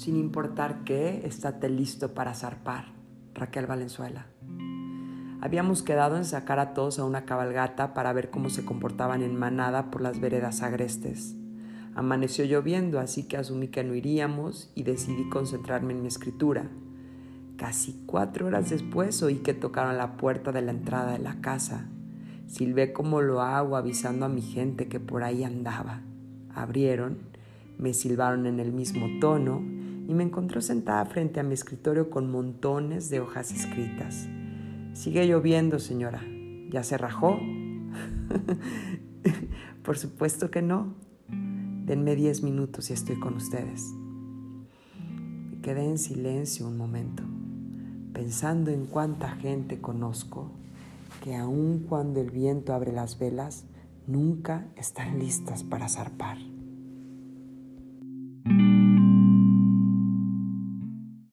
sin importar qué, estate listo para zarpar. Raquel Valenzuela. Habíamos quedado en sacar a todos a una cabalgata para ver cómo se comportaban en manada por las veredas agrestes. Amaneció lloviendo, así que asumí que no iríamos y decidí concentrarme en mi escritura. Casi cuatro horas después oí que tocaron la puerta de la entrada de la casa. Silbé como lo hago avisando a mi gente que por ahí andaba. Abrieron, me silbaron en el mismo tono y me encontró sentada frente a mi escritorio con montones de hojas escritas. Sigue lloviendo, señora. ¿Ya se rajó? Por supuesto que no. Denme diez minutos y estoy con ustedes. Me quedé en silencio un momento, pensando en cuánta gente conozco que aun cuando el viento abre las velas, nunca están listas para zarpar.